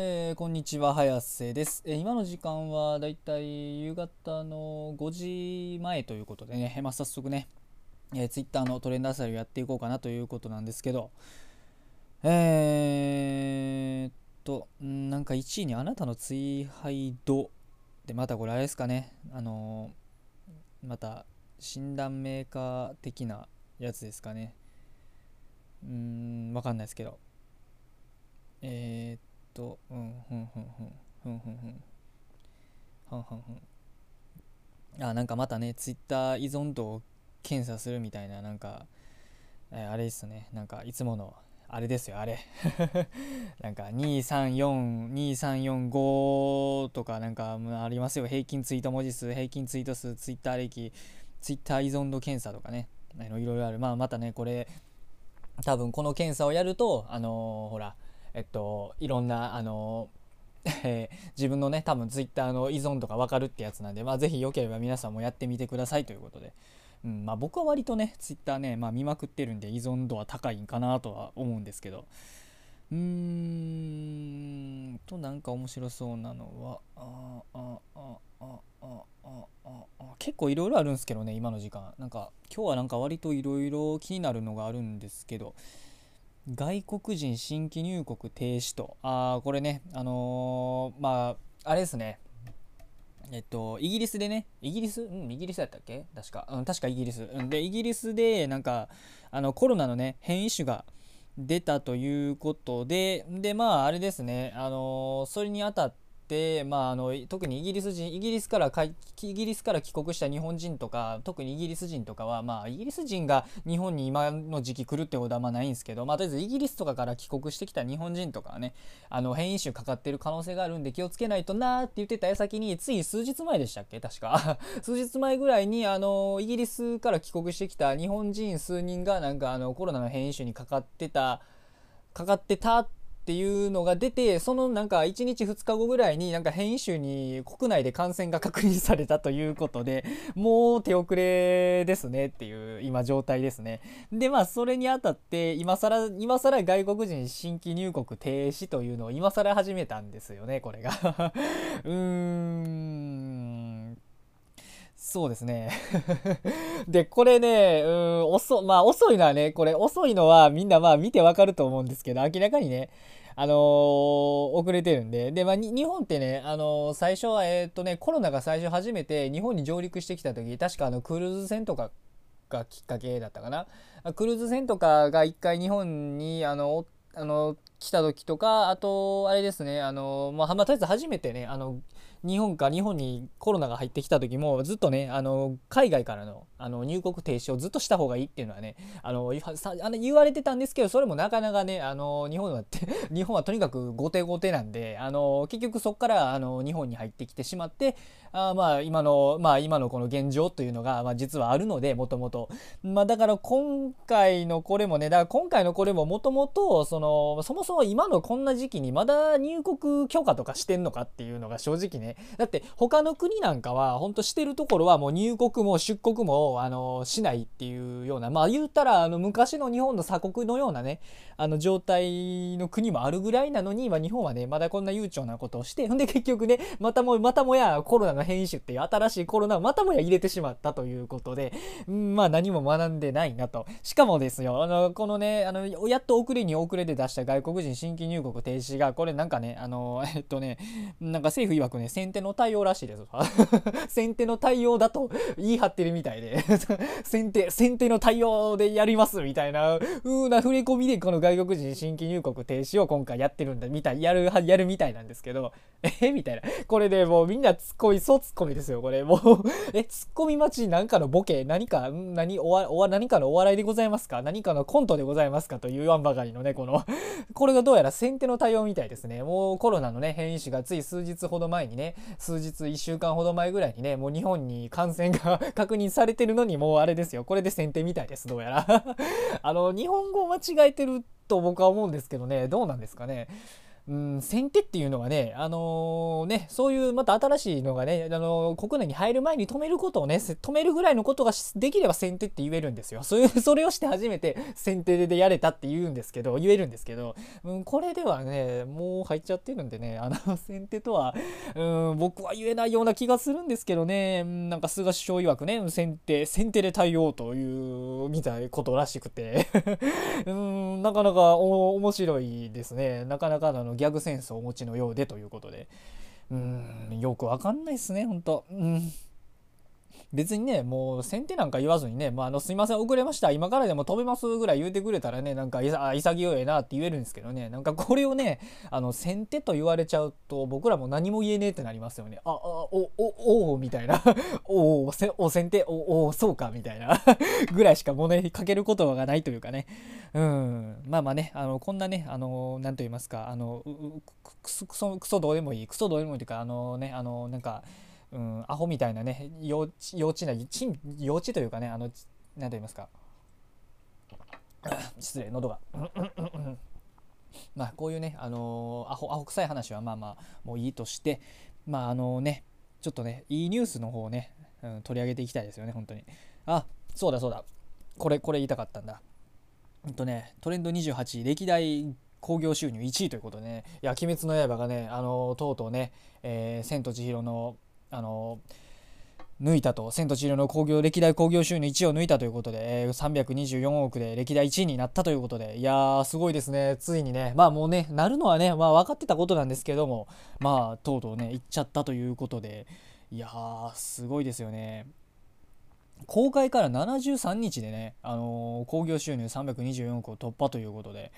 えー、こんにちは早瀬です、えー、今の時間はだいたい夕方の5時前ということでね、まあ、早速ね、えー、Twitter のトレンドあさりをやっていこうかなということなんですけどえー、っとなんか1位にあなたの追廃度でまたこれあれですかねあのまた診断メーカー的なやつですかね。うーんわかんないですけど。えー、っとうんふんふんふんふんふんふん。はんはんふん。あなんかまたねツイッター依存度を検査するみたいななんか、えー、あれですね。なんかいつものあれですよあれ。なんか234、2345とかなんかありますよ。平均ツイート文字数平均ツイート数ツイッター歴ツイッター依存度検査とかね。いろいろある。まあまたねこれ多分この検査をやるとあのー、ほらえっと、いろんな、あの、えー、自分のね多分ツイッターの依存とか分かるってやつなんで、まあ、是非よければ皆さんもやってみてくださいということで、うんまあ、僕は割とねツイッターね、まあ、見まくってるんで依存度は高いんかなとは思うんですけど。うーんとなんか面白そうなのはあああああああ結構いろいろあるんですけどね今の時間。なんか今日はなんか割といろいろ気になるのがあるんですけど。外国人新規入国停止と、あこれね、あのー、まあ、あれですね、えっと、イギリスでね、イギリス？うん、イギリスだったっけ？確か。うん、確かイギリス。で、イギリスで、なんか、あの、コロナのね、変異種が出たということで、で、まあ、あれですね、あのー、それにあたって、まあ、あの特にイギリス人イギリスからイギリスから帰国した日本人とか特にイギリス人とかは、まあ、イギリス人が日本に今の時期来るってことはまあないんですけど、まあ、とりあえずイギリスとかから帰国してきた日本人とかはねあの変異種かかってる可能性があるんで気をつけないとなーって言ってた矢先につい数日前でしたっけ？確か。数日前ぐらいにあのイギリスから帰国してきた日本人数人がなんかあのコロナの変異種にかかってたかかってたってっていうのが出てそのなんか1日2日後ぐらいになんか変異種に国内で感染が確認されたということで もう手遅れですねっていう今状態ですね。でまあそれにあたって今更今更外国人新規入国停止というのを今更始めたんですよねこれが。うーん。そうですね。で、これね、うん、遅、まあ遅いのはね、これ遅いのはみんなまあ見てわかると思うんですけど、明らかにね、あのー、遅れてるんで。で、まあ、日本ってね、あのー、最初は、えっとね、コロナが最初初めて日本に上陸してきた時、確かあの、クルーズ船とかがきっかけだったかな。クルーズ船とかが一回日本に、あの、あの、来た時とか、あと、あれですね、あの、まあ、まあ、とりあえず初めてね、あの、日本か日本にコロナが入ってきた時もずっとねあの海外からのあの入国停止をずっとした方がいいっていうのはねあのあの言われてたんですけどそれもなかなかねあの日本は 日本はとにかく後手後手なんであの結局そこからあの日本に入ってきてしまってあまあ今のまあ今のこの現状というのが、まあ、実はあるのでもともとまあだから今回のこれもねだから今回のこれももともとそのそもそも今のこんな時期にまだ入国許可とかしてんのかっていうのが正直ね。だって他の国なんかは本当してるところはもう入国も出国もあのしないっていうような。まあ言うたらあの昔の日本の鎖国のようなね。あの状態の国もあるぐらいなのに、ま、日本はねまだこんな悠長なことをしてほんで結局ねまたもまたもやコロナの変異種っていう新しいコロナをまたもや入れてしまったということで、うん、まあ何も学んでないなと。しかもですよあのこのねあのやっと遅れに遅れで出した外国人新規入国停止がこれなんかねあの えっとねなんか政府曰くね先手の対応らしいです 先手の対応だと言い張ってるみたいで。先手、先手の対応でやりますみたいな、うな触れ込みでこの外国人新規入国停止を今回やってるんだ、みたい、やる、やるみたいなんですけど、えみたいな。これでもうみんなツッコミ、そうツッコミですよ、これ。もうえ、ツッコミ待ちなんかのボケ、何か、何、おわ、おわ、何かのお笑いでございますか？何かのコントでございますか？と言わんばかりのね、このこれがどうやら先手の対応みたいですね。もうコロナのね、変異種がつい数日ほど前にね、数日1週間ほど前ぐらいにねもう日本に感染が 確認されてるのにもうあれですよ。これで先手みたいですどうやら。あの日本語を間違えてると僕は思うんですけどねどうなんですかね。うん、先手っていうのはね、あのー、ね、そういうまた新しいのがね、あのー、国内に入る前に止めることをね、止めるぐらいのことができれば先手って言えるんですよ。そういう、それをして初めて先手でやれたって言うんですけど、言えるんですけど、うん、これではね、もう入っちゃってるんでね、あの、先手とは、うん、僕は言えないような気がするんですけどね、なんか菅首相曰くね、先手、先手で対応という、みたいなことらしくて うん、なかなかお面白いですね。なかなかのギャグセンスをお持ちのようでということで。うんよくわかんないっすねほんと。うん。別にねもう先手なんか言わずにね、まあ、あのすいません遅れました今からでも飛べますぐらい言うてくれたらねなんか潔いなって言えるんですけどねなんかこれをねあの先手と言われちゃうと僕らも何も言えねえってなりますよね。ああおおおみたいな。おおお先手おおそうかみたいな。ぐらいしか物にかける言葉がないというかね。うん。まあまあねあのこんなねあの何と言いますかあのクソクソどうでもいいクソどうでもいいというかあのねあのなんかうん、アホみたいなね幼稚幼稚な幼稚というかねあの何と言いますか。失礼喉が。まあこういうねあのー、アホアホ臭い話はまあまあもういいとしてまああのねちょっとねいいニュースの方をね、うん、取り上げていきたいですよね本当に。あそうだそうだ。これこれ言いたかったんだ。ほんとねトレンド28歴代興行収入1位ということでね。いや「鬼滅の刃」がねあの、とうとうね「えー、千と千尋のあの抜いたと「千と千尋の興行歴代興行収入1を抜いたということで、えー、324億で歴代1位になったということでいやーすごいですねついにね。まあもうねなるのはねまあ分かってたことなんですけどもまあとうとうね行っちゃったということでいやーすごいですよね。公開から73日でねあの興、行収入324億を突破ということで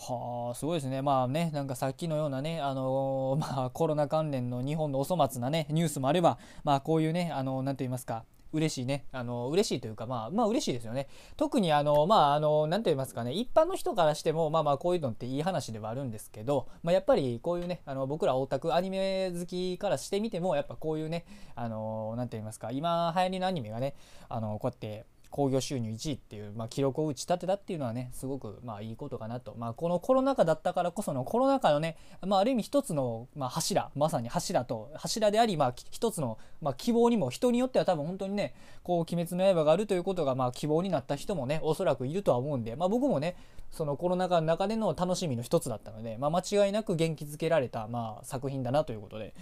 はあすごいですね。まあねなんかさっきのようなねあのー、まあコロナ関連の日本のお粗末なねニュースもあればまあこういうねあの何て言いますか嬉しいね。あの嬉しいというかまあまあ嬉しいですよね。特にあのまああの何て言いますかね。一般の人からしてもまあまあこういうのっていい話ではあるんですけど、まあ、やっぱりこういうねあの僕らオタクアニメ好きからしてみてもやっぱこういうねあの何て言いますか今流行りのアニメがねあのこうやって興行収入1位っていう、まあ、記録を打ち立てたっていうのはねすごくまあいいことかなと、まあ、このコロナ禍だったからこそのコロナ禍のね、まあ、ある意味一つの、まあ、柱まさに柱と柱であり、まあ、一つの、まあ、希望にも人によっては多分本当にねこう「鬼滅の刃」があるということがまあ希望になった人もねおそらくいるとは思うんで、まあ、僕もねそのコロナ禍の中での楽しみの一つだったので、まあ、間違いなく元気づけられた、まあ、作品だなということで。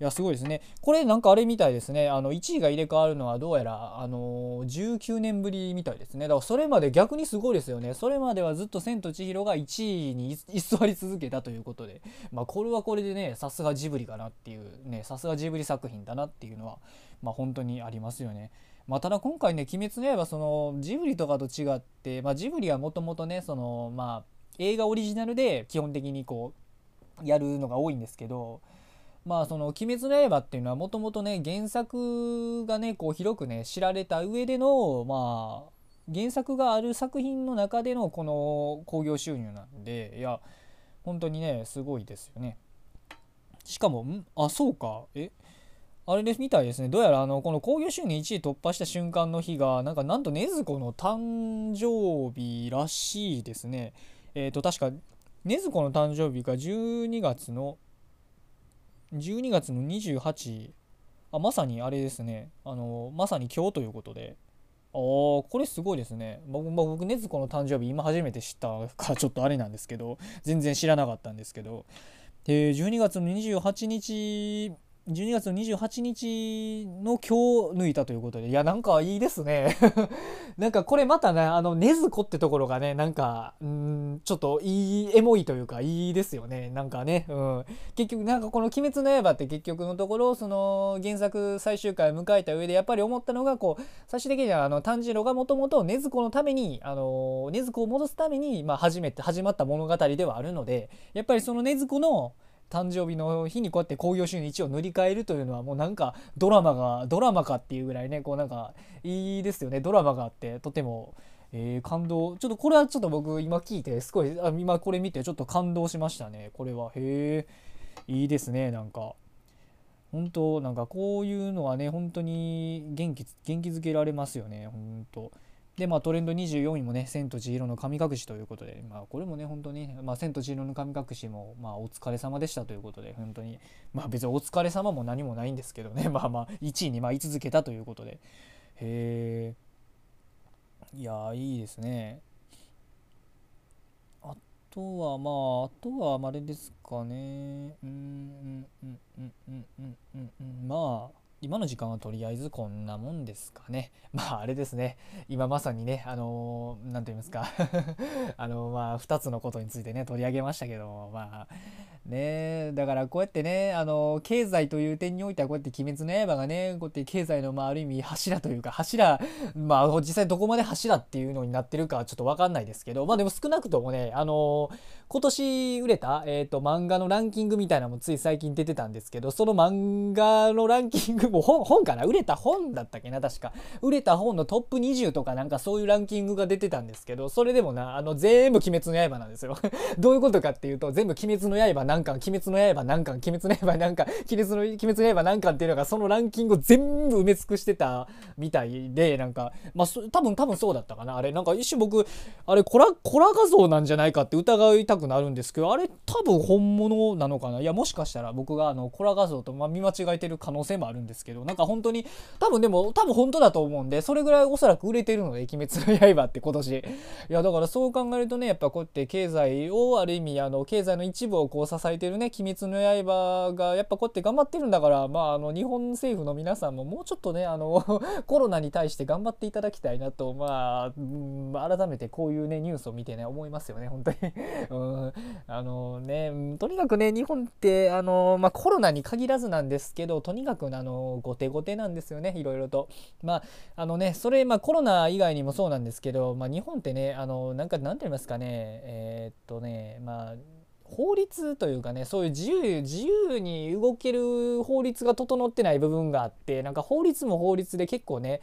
いやすごいですね。これなんかあれみたいですね。あの1位が入れ替わるのはどうやらあの19年ぶりみたいですね。だからそれまで逆にすごいですよね。それまではずっと「千と千尋」が1位に 居座り続けたということで。まあこれはこれでねさすがジブリかなっていうねさすがジブリ作品だなっていうのはまあ本当にありますよね。まあ、ただ今回ね「鬼滅の刃」そのジブリとかと違って、まあ、ジブリはもともとねそのまあ映画オリジナルで基本的にこうやるのが多いんですけどまあその「鬼滅の刃」っていうのはもともとね原作がねこう広くね知られた上でのまあ原作がある作品の中でのこの興行収入なんでいや本当にねすごいですよね。しかもん？あそうかえ？あれでみたいですねどうやらあのこの興行収入1位突破した瞬間の日がなんかなんと禰豆子の誕生日らしいですね。えっ、ー、と確か禰豆子の誕生日が12月の12月の28あまさにあれですね。あのまさに今日ということで。ああこれすごいですね。僕僕ねずこの誕生日今初めて知ったからちょっとあれなんですけど全然知らなかったんですけど。で12月の28日12月の28日の今日抜いたということでいやなんかいいですね。なんかこれまたねあの禰豆子ってところがねなんかんちょっといいエモいというかいいですよね。なんかね、うん、結局なんかこの「鬼滅の刃」って結局のところその原作最終回を迎えた上でやっぱり思ったのがこう最終的にはあの炭治郎がもともと禰豆子のためにあの禰豆子を戻すために、まあ、初めて始まった物語ではあるのでやっぱりその禰豆子の誕生日の日にこうやって興行収入1を塗り替えるというのはもうなんかドラマがドラマかっていうぐらいねこうなんかいいですよね。ドラマがあってとても、えー、感動。ちょっとこれはちょっと僕今聞いてすごいあ今これ見てちょっと感動しましたね。これは。へえいいですねなんか。本当なんかこういうのはね本当に元気元気づけられますよね本当。で、まあ、トレンド24位もね「千と千尋の神隠し」ということで、まあ、これもね本当に「まあ、千と千尋の神隠しも」まあ、お疲れ様でしたということで本当にまあ別にお疲れ様も何もないんですけどね まあまあ1位にま居続けたということで。へえいやいいですね。あとはまああとはあれですかね。うんうんうんうんうんうんうんまあ今の時間はとりあえずこんなもんですかね。まああれですね。今まさにね、あの何、ー、と言いますか あのまあ2つのことについてね、取り上げましたけども、まあね。だからこうやってねあの経済という点においてはこうやって「鬼滅の刃」がねこうやって経済の、まあ、ある意味柱というか柱まあ実際どこまで柱っていうのになってるかはちょっと分かんないですけどまあでも少なくともねあの今年売れた、えーと、漫画のランキングみたいなのもつい最近出てたんですけどその漫画のランキングも本本かな？売れた本だったっけな？確か。売れた本のトップ20とかなんかそういうランキングが出てたんですけどそれでもなあの全部「鬼滅の刃」なんですよ。どういうことかっていうと全部「鬼滅の刃」何巻、鬼滅の刃何巻、鬼滅の刃何巻、鬼滅の、鬼滅の刃何巻っていうのが、そのランキングを全部埋め尽くしてたみたいで、なんか、まあ、多分、多分そうだったかな。あれ、なんか一瞬僕、あれ、コラ、コラ画像なんじゃないかって疑いたくなるんですけど、あれ、多分本物なのかな。いや、もしかしたら僕が、あの、コラ画像と、ま見間違えてる可能性もあるんですけど、なんか本当に、多分でも、多分本当だと思うんで、それぐらいおそらく売れてるので、鬼滅の刃って今年。いや、だからそう考えるとね、やっぱこうやって経済を、ある意味、あの、経済の一部をこう支えてるね、鬼滅の刃がやっぱこうやって頑張ってるんだから、まあ、あの日本政府の皆さんももうちょっとねあの コロナに対して頑張っていただきたいなと、まあ、改めてこういうねニュースを見てね思いますよね本当に うん、あのねとにかくね日本ってあの、まあ、コロナに限らずなんですけどとにかくあの後手後手なんですよねいろいろと。まああのねそれ、まあ、コロナ以外にもそうなんですけど、まあ、日本ってねあのなんかなんて言いますかねえー、っとねまあ法律というかねそういう自由自由に動ける法律が整ってない部分があってなんか法律も法律で結構ね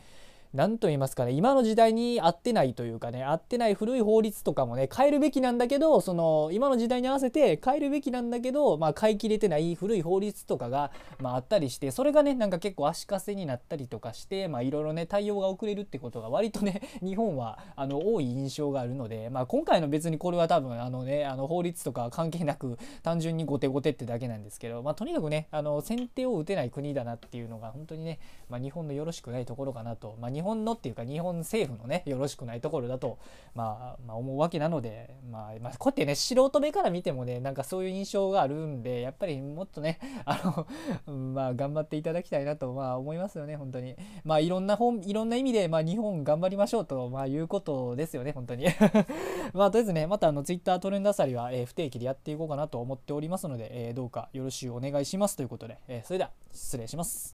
何と言いますかね今の時代に合ってないというかね合ってない古い法律とかもね変えるべきなんだけどその今の時代に合わせて変えるべきなんだけど、まあ、変えきれてない古い法律とかが、まあ、あったりしてそれがねなんか結構足かせになったりとかしてまあいろいろね対応が遅れるってことが割とね 日本はあの多い印象があるので、まあ、今回の別にこれは多分あのねあの法律とか関係なく単純に後手後手ってだけなんですけど、まあ、とにかくねあの先手を打てない国だなっていうのが本当にね、まあ、日本のよろしくないところかなと、まあ、日本のっていうか日本政府のねよろしくないところだと、まあ、まあ思うわけなので、まあ、まあ、こうやってね素人目から見てもねなんかそういう印象があるんでやっぱりもっとね あの、まあ、頑張っていただきたいなと、まあ、思いますよね本当に。まあいろんな本いろんな意味で、まあ、日本頑張りましょうと、まあ、いうことですよね本当に。まあとりあえずねまたあの Twitter トレンドあさりは、えー、不定期でやっていこうかなと思っておりますので、えー、どうかよろしくお願いしますということで、えー、それでは失礼します。